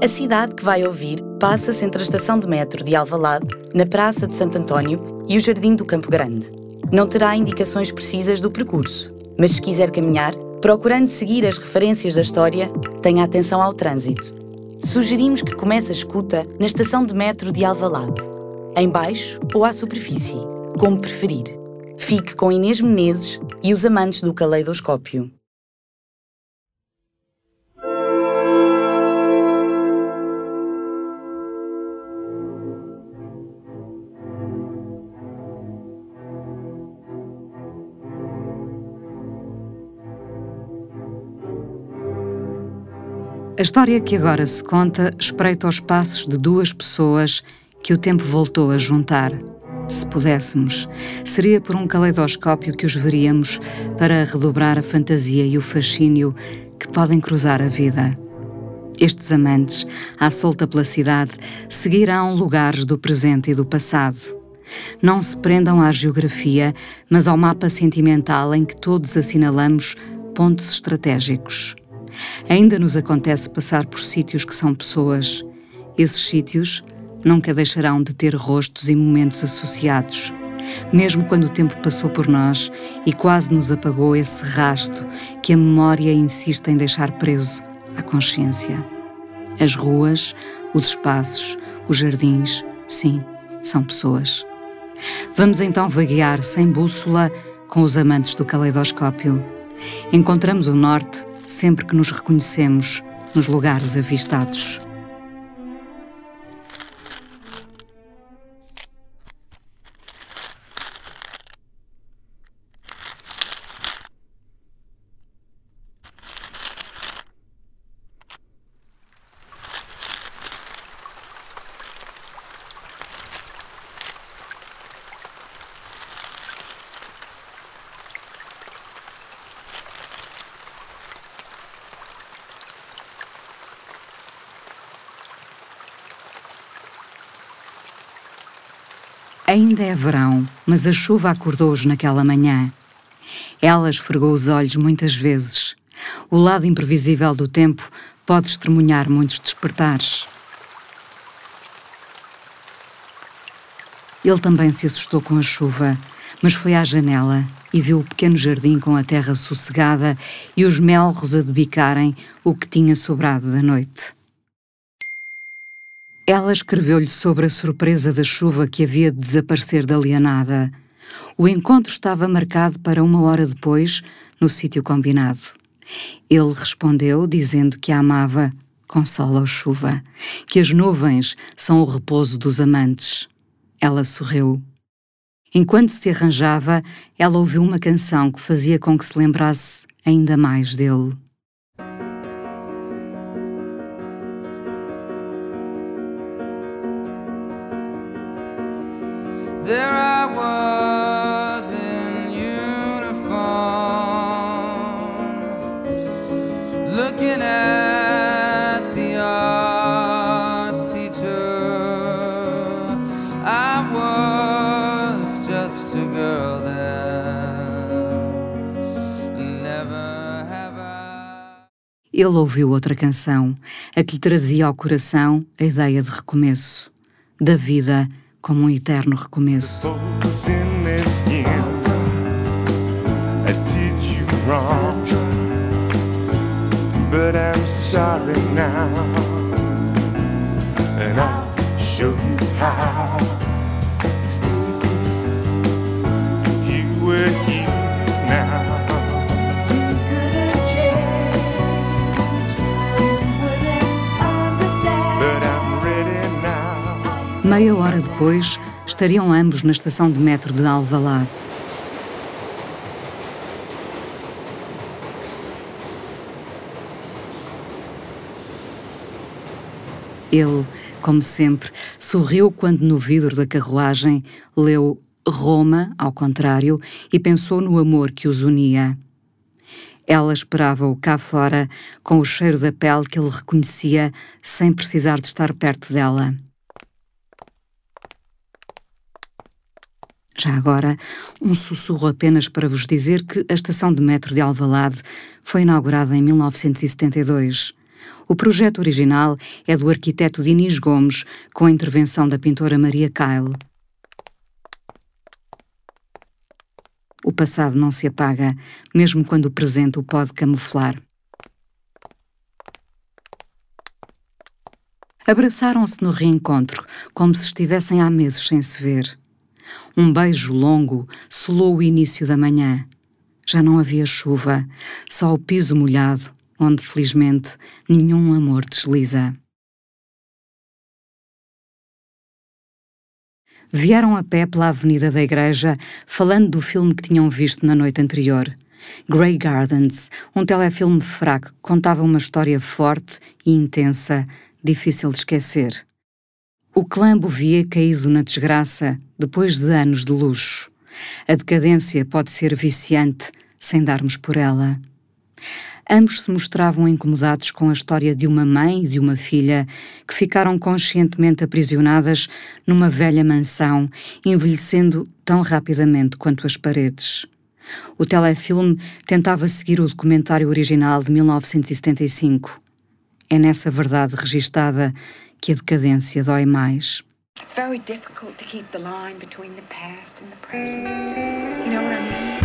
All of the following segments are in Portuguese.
A cidade que vai ouvir passa-se entre a estação de metro de Alvalade, na Praça de Santo António e o Jardim do Campo Grande. Não terá indicações precisas do percurso, mas se quiser caminhar, procurando seguir as referências da história, tenha atenção ao trânsito. Sugerimos que comece a escuta na estação de metro de Alvalade, em baixo ou à superfície, como preferir. Fique com Inês Menezes e os amantes do caleidoscópio. A história que agora se conta espreita os passos de duas pessoas que o tempo voltou a juntar. Se pudéssemos, seria por um caleidoscópio que os veríamos para redobrar a fantasia e o fascínio que podem cruzar a vida. Estes amantes, à solta pela cidade, seguirão lugares do presente e do passado. Não se prendam à geografia, mas ao mapa sentimental em que todos assinalamos pontos estratégicos. Ainda nos acontece passar por sítios que são pessoas. Esses sítios nunca deixarão de ter rostos e momentos associados. Mesmo quando o tempo passou por nós e quase nos apagou esse rasto que a memória insiste em deixar preso à consciência. As ruas, os espaços, os jardins, sim, são pessoas. Vamos então vaguear sem bússola com os amantes do caleidoscópio. Encontramos o norte sempre que nos reconhecemos nos lugares avistados. Ainda é verão, mas a chuva acordou-os naquela manhã. Ela esfregou os olhos muitas vezes. O lado imprevisível do tempo pode estremunhar muitos despertares. Ele também se assustou com a chuva, mas foi à janela e viu o pequeno jardim com a terra sossegada e os melros a debicarem o que tinha sobrado da noite. Ela escreveu-lhe sobre a surpresa da chuva que havia de desaparecer da lianada. O encontro estava marcado para uma hora depois, no sítio combinado. Ele respondeu dizendo que a amava, consola-o chuva, que as nuvens são o repouso dos amantes. Ela sorriu. Enquanto se arranjava, ela ouviu uma canção que fazia com que se lembrasse ainda mais dele. Looking at the art teacher. I was just a girl. Never. Ele ouviu outra canção, a que lhe trazia ao coração a ideia de recomeço, da vida como um eterno recomeço. If you were here Meia hora depois, estariam ambos na estação de metro de Alvalade. Ele, como sempre, sorriu quando no vidro da carruagem leu Roma, ao contrário, e pensou no amor que os unia. Ela esperava-o cá fora, com o cheiro da pele que ele reconhecia sem precisar de estar perto dela. Já agora, um sussurro apenas para vos dizer que a estação de metro de Alvalade foi inaugurada em 1972. O projeto original é do arquiteto Diniz Gomes, com a intervenção da pintora Maria Kyle. O passado não se apaga, mesmo quando o presente o pode camuflar. Abraçaram-se no reencontro, como se estivessem há meses sem se ver. Um beijo longo solou o início da manhã. Já não havia chuva, só o piso molhado, onde felizmente nenhum amor desliza. Vieram a pé pela avenida da igreja, falando do filme que tinham visto na noite anterior. Grey Gardens, um telefilme fraco que contava uma história forte e intensa, difícil de esquecer. O clã via caído na desgraça depois de anos de luxo. A decadência pode ser viciante sem darmos por ela. Ambos se mostravam incomodados com a história de uma mãe e de uma filha que ficaram conscientemente aprisionadas numa velha mansão, envelhecendo tão rapidamente quanto as paredes. O telefilme tentava seguir o documentário original de 1975. É nessa verdade registada que a decadência dói mais. It's very difficult to keep the line between the past and the present. You know what I mean?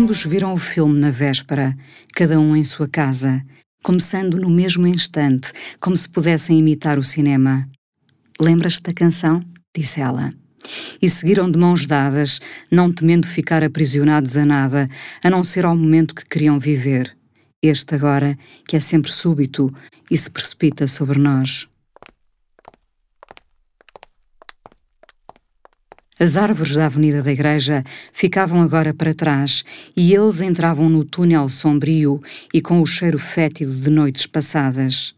Ambos viram o filme na véspera, cada um em sua casa, começando no mesmo instante, como se pudessem imitar o cinema. Lembras-te da canção? disse ela. E seguiram de mãos dadas, não temendo ficar aprisionados a nada, a não ser ao momento que queriam viver. Este agora, que é sempre súbito e se precipita sobre nós. As árvores da avenida da igreja ficavam agora para trás e eles entravam no túnel sombrio e com o cheiro fétido de noites passadas.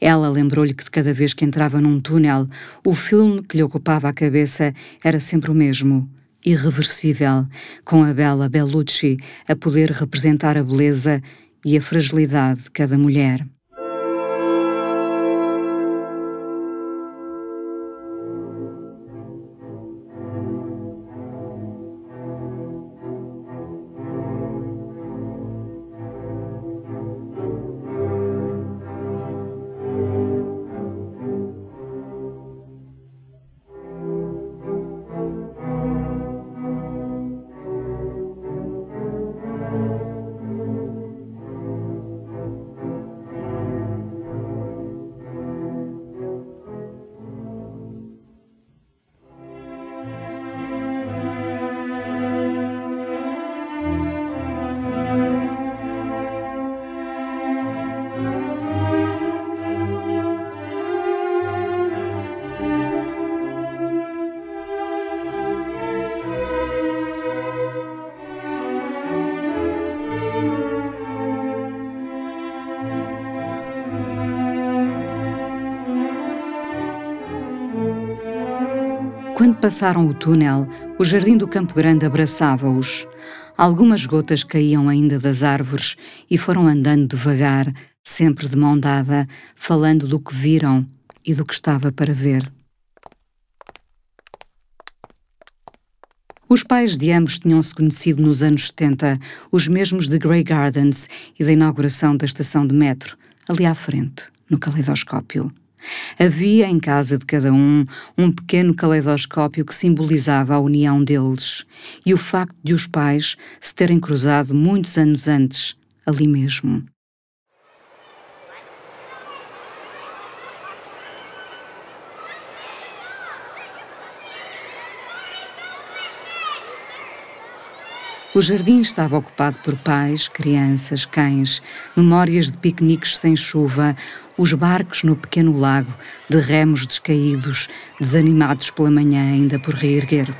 Ela lembrou-lhe que de cada vez que entrava num túnel, o filme que lhe ocupava a cabeça era sempre o mesmo, irreversível, com a bela Bellucci a poder representar a beleza e a fragilidade de cada mulher. Quando passaram o túnel, o jardim do Campo Grande abraçava-os. Algumas gotas caíam ainda das árvores e foram andando devagar, sempre de mão dada, falando do que viram e do que estava para ver. Os pais de ambos tinham-se conhecido nos anos 70, os mesmos de Grey Gardens e da inauguração da estação de metro, ali à frente, no caleidoscópio. Havia em casa de cada um um pequeno caleidoscópio que simbolizava a união deles e o facto de os pais se terem cruzado muitos anos antes, ali mesmo. O jardim estava ocupado por pais, crianças, cães, memórias de piqueniques sem chuva, os barcos no pequeno lago, de remos descaídos, desanimados pela manhã ainda por reerguer.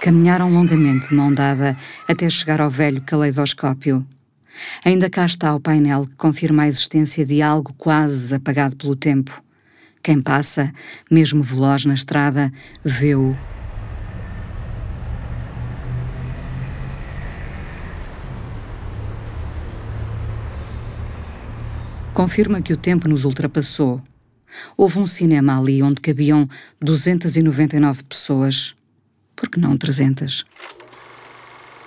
Caminharam longamente de mão dada até chegar ao velho caleidoscópio. Ainda cá está o painel que confirma a existência de algo quase apagado pelo tempo. Quem passa, mesmo veloz na estrada, vê-o. Confirma que o tempo nos ultrapassou. Houve um cinema ali onde cabiam 299 pessoas. Por que não 300?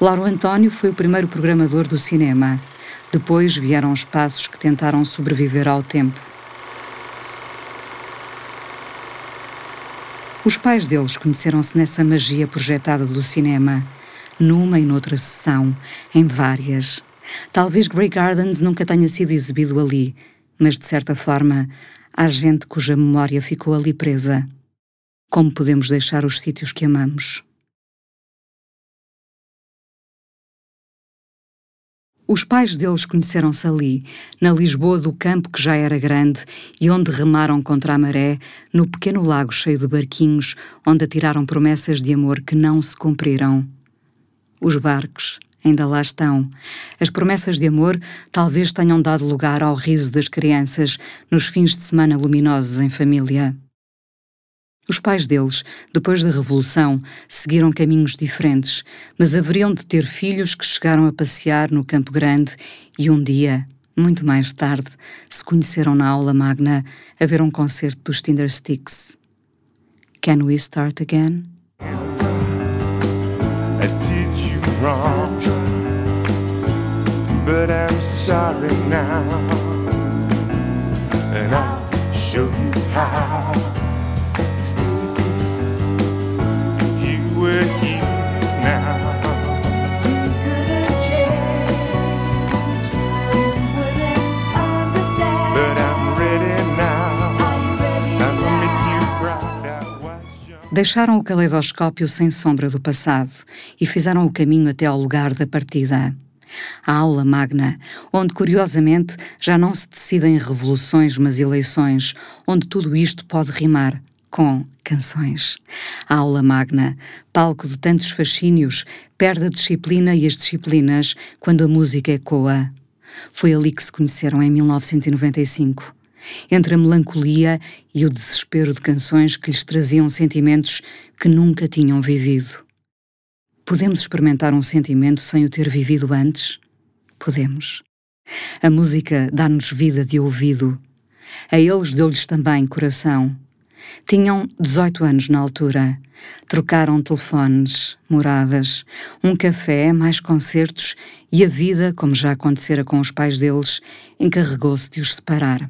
Lauro António foi o primeiro programador do cinema. Depois vieram os passos que tentaram sobreviver ao tempo. Os pais deles conheceram-se nessa magia projetada do cinema, numa e noutra sessão, em várias. Talvez Grey Gardens nunca tenha sido exibido ali, mas de certa forma há gente cuja memória ficou ali presa. Como podemos deixar os sítios que amamos? Os pais deles conheceram-se ali, na Lisboa do campo que já era grande e onde remaram contra a maré, no pequeno lago cheio de barquinhos, onde atiraram promessas de amor que não se cumpriram. Os barcos ainda lá estão. As promessas de amor talvez tenham dado lugar ao riso das crianças nos fins de semana luminosos em família. Os pais deles, depois da Revolução, seguiram caminhos diferentes, mas haveriam de ter filhos que chegaram a passear no Campo Grande e um dia, muito mais tarde, se conheceram na aula magna a ver um concerto dos Tinder Sticks. Can we start again? I did you wrong, but I'm sorry now, and I'll show you how. Deixaram o caleidoscópio sem sombra do passado e fizeram o caminho até ao lugar da partida. A aula magna, onde curiosamente já não se decidem revoluções, mas eleições, onde tudo isto pode rimar com canções. A aula magna, palco de tantos fascínios, perde a disciplina e as disciplinas quando a música ecoa. Foi ali que se conheceram em 1995 entre a melancolia e o desespero de canções que lhes traziam sentimentos que nunca tinham vivido. Podemos experimentar um sentimento sem o ter vivido antes? Podemos. A música dá-nos vida de ouvido. A eles deu-lhes também coração. Tinham 18 anos na altura. Trocaram telefones, moradas, um café, mais concertos e a vida, como já acontecera com os pais deles, encarregou-se de os separar.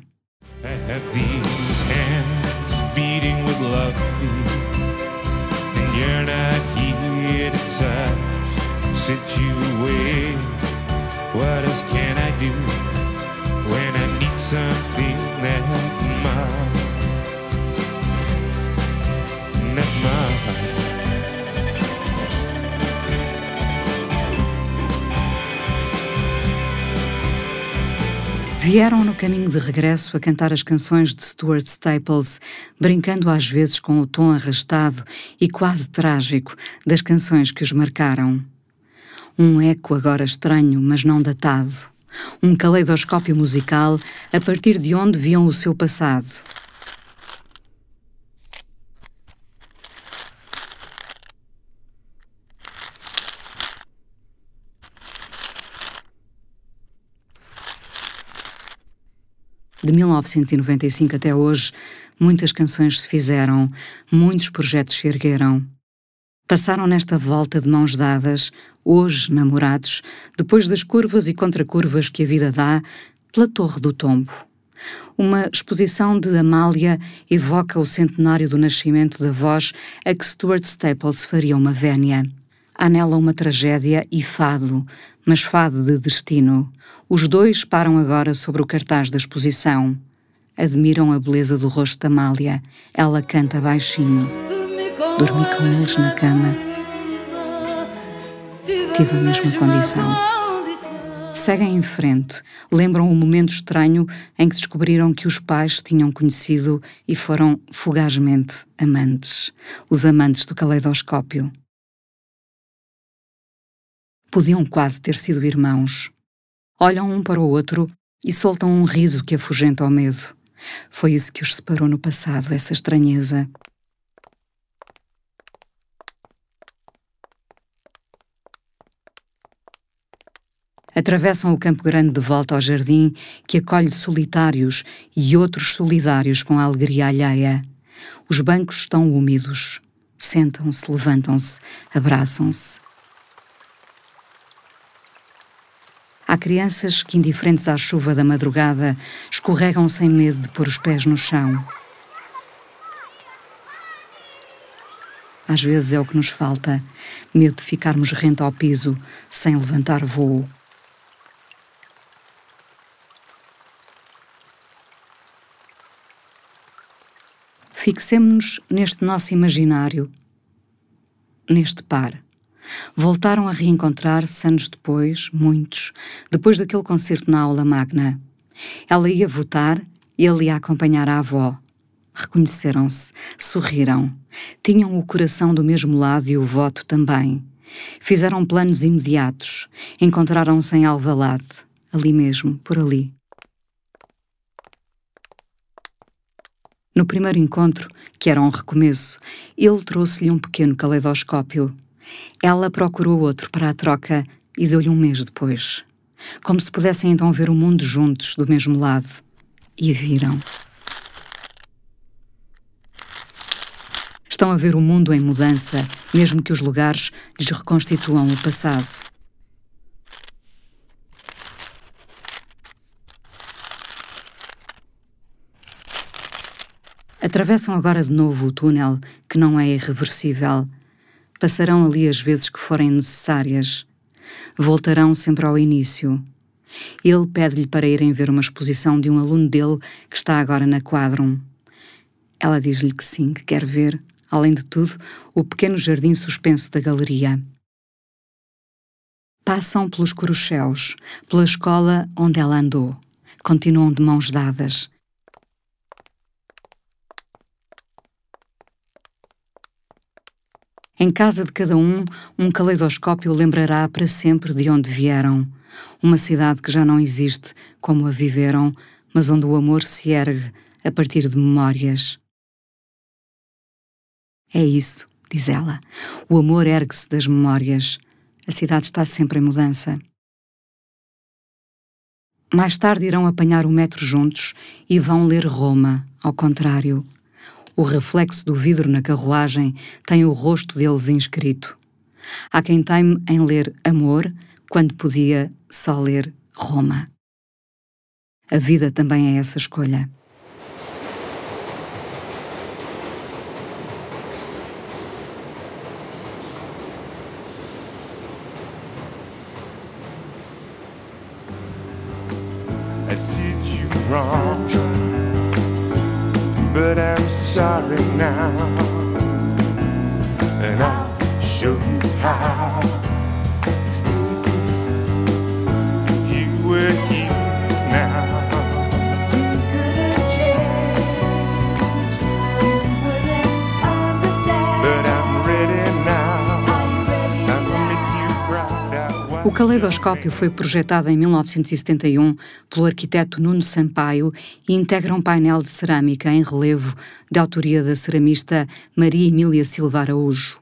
I have these hands beating with love. And you're not here to touch away What else can I do When I need something Vieram no caminho de regresso a cantar as canções de Stuart Staples, brincando às vezes com o tom arrastado e quase trágico das canções que os marcaram. Um eco agora estranho, mas não datado. Um caleidoscópio musical a partir de onde viam o seu passado. De 1995 até hoje, muitas canções se fizeram, muitos projetos se ergueram. Passaram nesta volta de mãos dadas, hoje namorados, depois das curvas e contracurvas que a vida dá, pela Torre do Tombo. Uma exposição de Amália evoca o centenário do nascimento da voz a que Stuart Staples faria uma vénia. Há nela uma tragédia e fado, mas fado de destino. Os dois param agora sobre o cartaz da exposição. Admiram a beleza do rosto da Amália. Ela canta baixinho. Dormi com eles na cama. Tive a mesma condição. Seguem em frente, lembram o momento estranho em que descobriram que os pais tinham conhecido e foram fugazmente amantes, os amantes do caleidoscópio. Podiam quase ter sido irmãos. Olham um para o outro e soltam um riso que afugenta ao medo. Foi isso que os separou no passado, essa estranheza. Atravessam o Campo Grande de volta ao jardim que acolhe solitários e outros solidários com a alegria alheia. Os bancos estão úmidos. Sentam-se, levantam-se, abraçam-se. Há crianças que, indiferentes à chuva da madrugada, escorregam sem medo de pôr os pés no chão. Às vezes é o que nos falta, medo de ficarmos rente ao piso, sem levantar voo. Fixemos-nos neste nosso imaginário, neste par. Voltaram a reencontrar-se anos depois, muitos, depois daquele concerto na aula magna. Ela ia votar ele ia acompanhar a avó. Reconheceram-se, sorriram. Tinham o coração do mesmo lado e o voto também. Fizeram planos imediatos. Encontraram-se em Alvalade, ali mesmo, por ali. No primeiro encontro, que era um recomeço, ele trouxe-lhe um pequeno caleidoscópio ela procurou outro para a troca e deu-lhe um mês depois. Como se pudessem então ver o mundo juntos, do mesmo lado. E viram. Estão a ver o mundo em mudança, mesmo que os lugares lhes reconstituam o passado. Atravessam agora de novo o túnel, que não é irreversível, Passarão ali as vezes que forem necessárias. Voltarão sempre ao início. Ele pede-lhe para irem ver uma exposição de um aluno dele que está agora na Quadrum. Ela diz-lhe que sim, que quer ver, além de tudo, o pequeno jardim suspenso da galeria. Passam pelos corucheus, pela escola onde ela andou. Continuam de mãos dadas. Em casa de cada um, um caleidoscópio lembrará para sempre de onde vieram. Uma cidade que já não existe como a viveram, mas onde o amor se ergue a partir de memórias. É isso, diz ela. O amor ergue-se das memórias. A cidade está sempre em mudança. Mais tarde irão apanhar o metro juntos e vão ler Roma, ao contrário. O reflexo do vidro na carruagem tem o rosto deles inscrito. Há quem teime em ler amor quando podia só ler Roma. A vida também é essa escolha. Wrong. But I'm sorry now. And I'll show you how. Caleidoscópio foi projetado em 1971 pelo arquiteto Nuno Sampaio e integra um painel de cerâmica em relevo de autoria da ceramista Maria Emília Silva Araújo.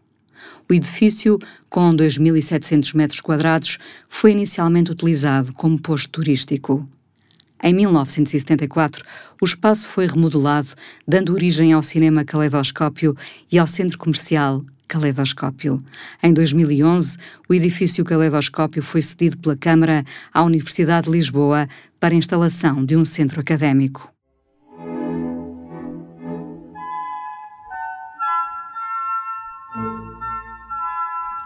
O edifício, com 2.700 metros quadrados, foi inicialmente utilizado como posto turístico. Em 1974, o espaço foi remodelado, dando origem ao cinema Caleidoscópio e ao centro comercial Caleidoscópio. Em 2011, o edifício Caleidoscópio foi cedido pela Câmara à Universidade de Lisboa para instalação de um centro académico.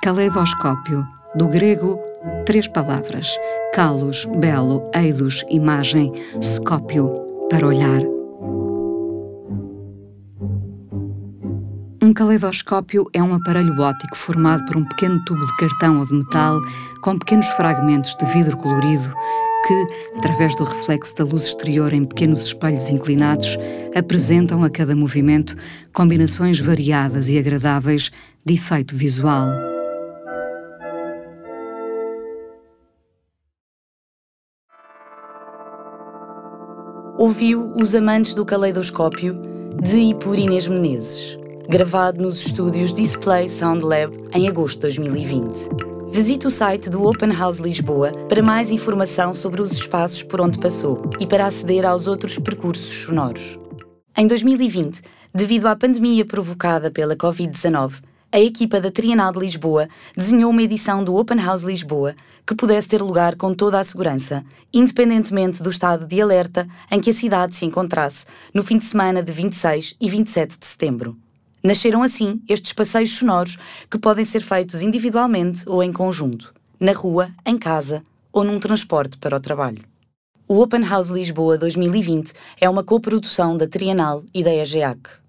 Caleidoscópio, do grego, três palavras: calos, belo, eidos, imagem, scópio, para olhar. Um caleidoscópio é um aparelho óptico formado por um pequeno tubo de cartão ou de metal com pequenos fragmentos de vidro colorido que, através do reflexo da luz exterior em pequenos espelhos inclinados, apresentam a cada movimento combinações variadas e agradáveis de efeito visual. Ouviu Os Amantes do Caleidoscópio, de e por Inês Menezes, gravado nos estúdios Display Sound Lab em agosto de 2020. Visite o site do Open House Lisboa para mais informação sobre os espaços por onde passou e para aceder aos outros percursos sonoros. Em 2020, devido à pandemia provocada pela Covid-19, a equipa da Trienal de Lisboa desenhou uma edição do Open House Lisboa que pudesse ter lugar com toda a segurança, independentemente do estado de alerta em que a cidade se encontrasse no fim de semana de 26 e 27 de setembro. Nasceram assim estes passeios sonoros que podem ser feitos individualmente ou em conjunto, na rua, em casa ou num transporte para o trabalho. O Open House Lisboa 2020 é uma coprodução da Trienal e da EGEAC.